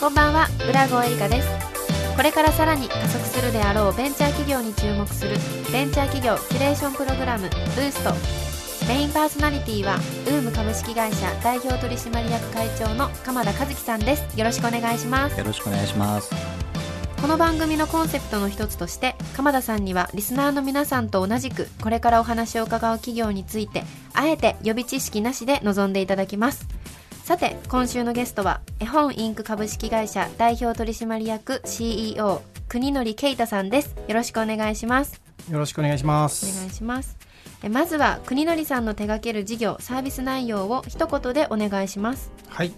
こんばんは浦郷エリカです。これからさらに加速するであろうベンチャー企業に注目するベンチャー企業キュレーションプログラムブースト。メインパーソナリティはウーム株式会社代表取締役会長の鎌田和樹さんです。よろしくお願いします。よろしくお願いします。この番組のコンセプトの一つとして鎌田さんにはリスナーの皆さんと同じくこれからお話を伺う企業についてあえて予備知識なしで臨んでいただきますさて今週のゲストは絵本インク株式会社代表取締役 CEO 国則啓太さんです。よろしくお願いします。よろしくお願いしまおす。願いします。えまずは国則さんの手掛ける事業サービス内容を一言でお願いします。はい。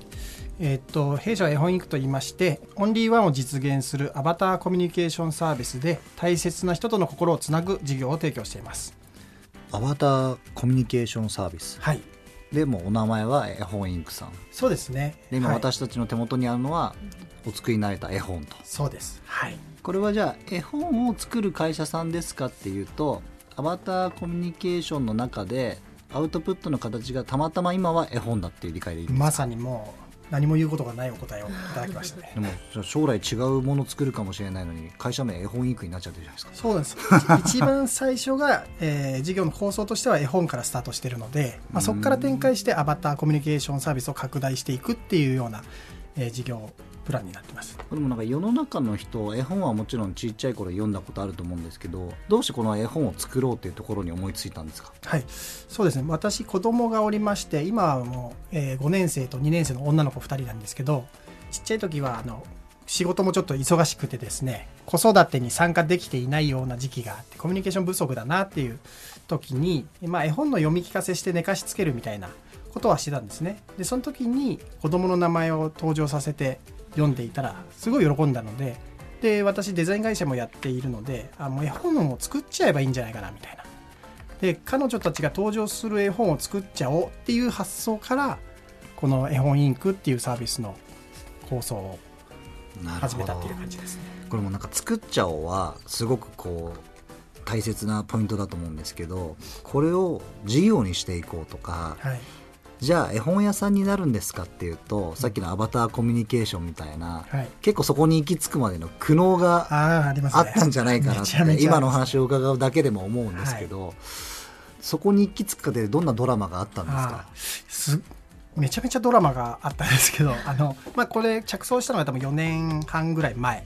えーっと弊社は絵本インクと言いましてオンリーワンを実現するアバターコミュニケーションサービスで大切な人との心をつなぐ事業を提供しています。アバターコミュニケーションサービス。はいでもお名前は絵本インクさん。そうですね。で今はい。私たちの手元にあるのはお作りになれた絵本と。そうです。はい。これはじゃあ絵本を作る会社さんですかっていうとアバターコミュニケーションの中でアウトプットの形がたまたま今は絵本だっていう理解でいいですか？まさにもう何も言うことがないお答えをいただきましたね。でも将来違うものを作るかもしれないのに会社名絵本インクになっちゃってるじゃないですか。そうなんです。一番最初が、えー事業の構想としては絵本からスタートしているので、まあ、そこから展開してアバターコミュニケーションサービスを拡大していくっていうような、えー事業プランになってます。でもなんか世の中の人絵本はもちろんちっちゃい頃読んだことあると思うんですけどどうしてこの絵本を作ろうっていうところに思いついたんですか？はい、そうですね。私子供がおりまして今はもう、えー5年生と2年生の女の子2人なんですけどちっちゃい時はあの仕事もちょっと忙しくてですね子育てに参加できていないような時期があってコミュニケーション不足だなっていう時に、まあ、絵本の読み聞かせして寝かしつけるみたいなことはしてたんですね。でその時に子供の名前を登場させて読んでいたらすごい喜んだのでで私デザイン会社もやっているのであもう絵本を作っちゃえばいいんじゃないかなみたいな。で彼女たちが登場する絵本を作っちゃおうっていう発想からこの絵本インクっていうサービスの構想を始めたっていう感じですね。これもなんか作っちゃおうはすごくこう大切なポイントだと思うんですけどこれを事業にしていこうとかはい、じゃあ絵本屋さんになるんですかっていうとさっきのアバターコミュニケーションみたいなはい、結構そこに行き着くまでの苦悩があったんじゃないかなって今の話を伺うだけでも思うんですけど、そこに行き着くかでどんなドラマがあったんですか？めちゃめちゃドラマがあったんですけど あの、まあ、これ着想したのが多分4年半ぐらい前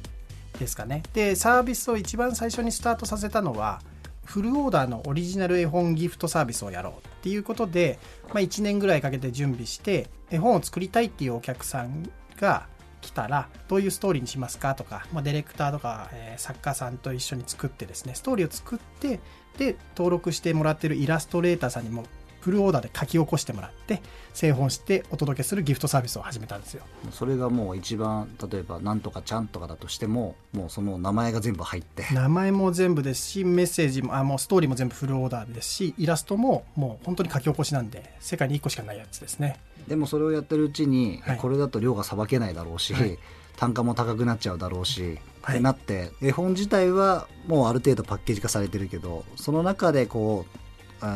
ですかね。でサービスを一番最初にスタートさせたのはフルオーダーのオリジナル絵本ギフトサービスをやろうっていうことで、まあ、1年ぐらいかけて準備して絵本を作りたいっていうお客さんが来たらどういうストーリーにしますかとか、まあ、ディレクターとか、えー作家さんと一緒に作ってですねストーリーを作ってで登録してもらってるイラストレーターさんにもフルオーダーで書き起こしてもらって製本してお届けするギフトサービスを始めたんですよ。それがもう一番例えば「なんとかちゃん」とかだとしてももうその名前が全部入って。名前も全部ですしメッセージもあもうストーリーも全部フルオーダーですしイラストももう本当に書き起こしなんで世界に1個しかないやつですね。でもそれをやってるうちに、はい。これだと量がさばけないだろうし、はい。単価も高くなっちゃうだろうし、はい。ってなって絵本自体はもうある程度パッケージ化されてるけどその中でこうあ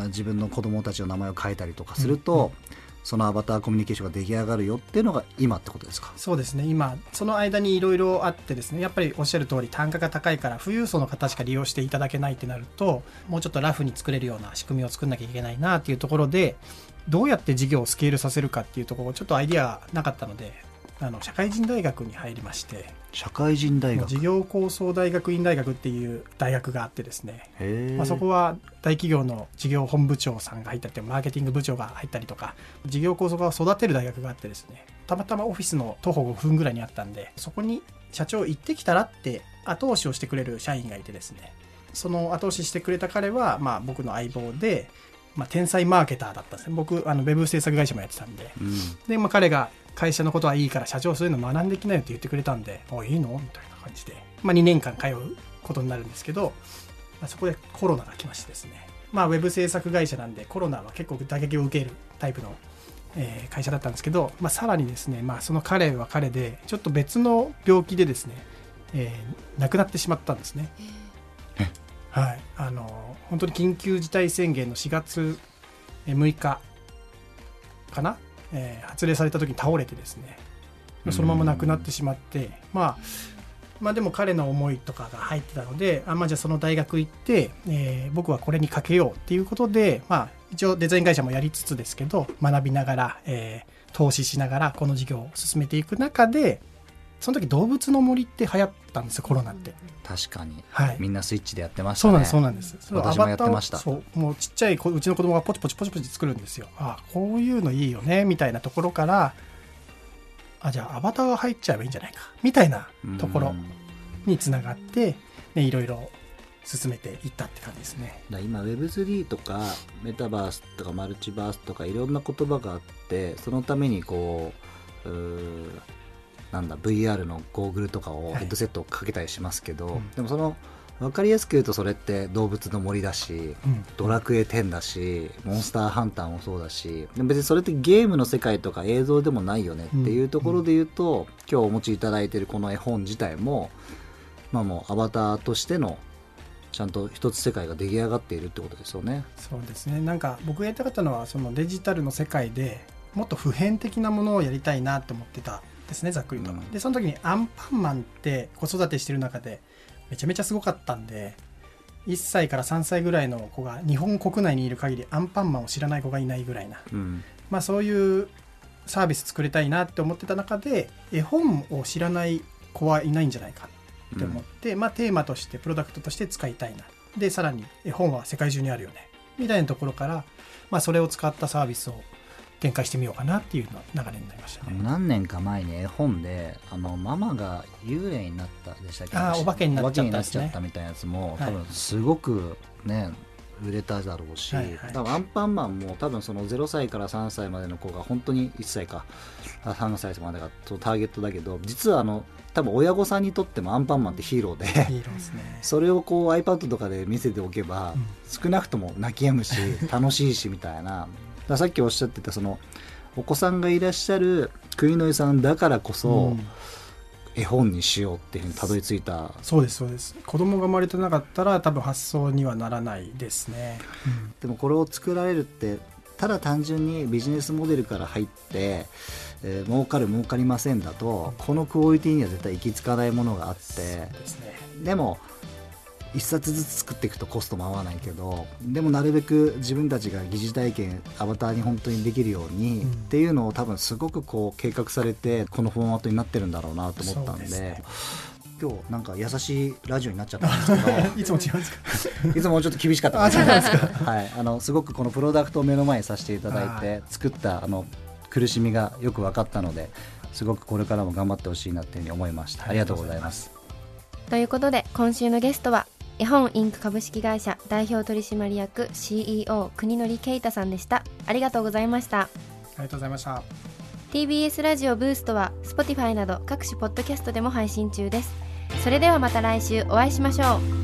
自分の子供たちの名前を変えたりとかすると、うんうん。そのアバターコミュニケーションが出来上がるよっていうのが今ってことですか？そうですね。今その間にいろいろあってですねやっぱりおっしゃる通り単価が高いから富裕層の方しか利用していただけないってなるともうちょっとラフに作れるような仕組みを作んなきゃいけないなっていうところでどうやって事業をスケールさせるかっていうところちょっとアイディアなかったのであの社会人大学に入りまして社会人大学。事業構想大学院大学っていう大学があってですね。まあ、そこは大企業の事業本部長さんが入ったりマーケティング部長が入ったりとか事業構想家を育てる大学があってですね。たまたまオフィスの徒歩5分ぐらいにあったんでそこに社長行ってきたらって後押しをしてくれる社員がいてですね。その後押ししてくれた彼は、まあ、僕の相棒で、まあ、天才マーケターだったんですね。僕あのウェブ制作会社もやってたんで。うん。で、まあ、彼が会社のことはいいから社長そういうの学んできなよって言ってくれたんで、あ、いいの？みたいな感じで、まあ、2年間通うことになるんですけど、まあ、そこでコロナが来ましてですね、まあ、ウェブ制作会社なんでコロナは結構打撃を受けるタイプの、えー会社だったんですけど、まあ、さらにですね、まあ、その彼は彼でちょっと別の病気でですね、えー亡くなってしまったんですね。はい、あの本当に緊急事態宣言の4月6日かな、えー発令された時に倒れてですねそのまま亡くなってしまって、まあまあでも彼の思いとかが入ってたのであまあじゃあその大学行って、えー僕はこれにかけようっていうことでまあ一応デザイン会社もやりつつですけど学びながら、えー投資しながらこの事業を進めていく中でその時動物の森って流行ったんですよコロナって。確かに、はい。みんなスイッチでやってましたね。そうなんですそうなんです。私もやってました。そうもうちっちゃい子うちの子供がポチポチポチポチ作るんですよ。あこういうのいいよねみたいなところからあじゃあアバターが入っちゃえばいいんじゃないかみたいなところうん。につながって、ね、いろいろ進めていったって感じですね。今 Web3 とかメタバースとかマルチバースとかいろんな言葉があってそのためにこううーなんだ VR のゴーグルとかをはい。ヘッドセットをかけたりしますけど、うん。でもその分かりやすく言うとそれって動物の森だしうん。ドラクエ10だしモンスターハンターもそうだし別にそれってゲームの世界とか映像でもないよねっていうところで言うと、今日お持ちいただいているこの絵本自体もまあもうアバターとしてのちゃんと一つ世界が出来上がっているってことですよね。そうですね。なんか僕がやりたかったのはそのデジタルの世界でもっと普遍的なものをやりたいなって思ってたんですねざっくりと、うん。でその時にアンパンマンって子育てしてる中でめちゃめちゃすごかったんで1歳から3歳ぐらいの子が日本国内にいる限りアンパンマンを知らない子がいないぐらいな、うん。まあ、そういうサービス作りたいなって思ってた中で絵本を知らない子はいないんじゃないかって思って、まあ、テーマとしてプロダクトとして使いたいな。でさらに絵本は世界中にあるよね。みたいなところから、まあ、それを使ったサービスを展開してみようかなっていうの流れになりましたね。何年か前に絵本であのママが幽霊になったでしたっけ？あーお化けになっちゃったね。ちゃったみたいなやつも、はい多分すごくね売れただろうし、はいはい。多分アンパンマンも多分その0歳から3歳までの子が本当に1歳か。あ3歳までがターゲットだけど実はあの多分親御さんにとってもアンパンマンってヒーローで。ヒーローですね。それをこう iPad とかで見せておけば、うん。少なくとも泣き止むし楽しいしみたいなさっきおっしゃってたそのお子さんがいらっしゃる国の井さんだからこそ、うん。絵本にしようっていうふうにたどり着いた。そうですそうです。子供が生まれてなかったら多分発想にはならないですね。でもこれを作られるってただ単純にビジネスモデルから入って、えー儲かる儲かりませんだとこのクオリティには絶対行き着かないものがあって。ですね。でも一冊ずつ作っていくとコストも合わないけどでもなるべく自分たちが疑似体験アバターに本当にできるように、うん。っていうのを多分すごくこう計画されてこのフォーマットになってるんだろうなと思ったんで。今日なんか優しいラジオになっちゃったんですけど。いつも違うんですか？いつもちょっと厳しかった。んですけどはい、あのすごくこのプロダクトを目の前にさせていただいて作ったあの苦しみがよく分かったのですごくこれからも頑張ってほしいなっていうふうに思いました。ありがとうございます。ということで今週のゲストは絵本インク株式会社代表取締役 CEO 国則啓太さんでした。ありがとうございました。ありがとうございました。TBS ラジオブーストは Spotify など各種ポッドキャストでも配信中です。それではまた来週お会いしましょう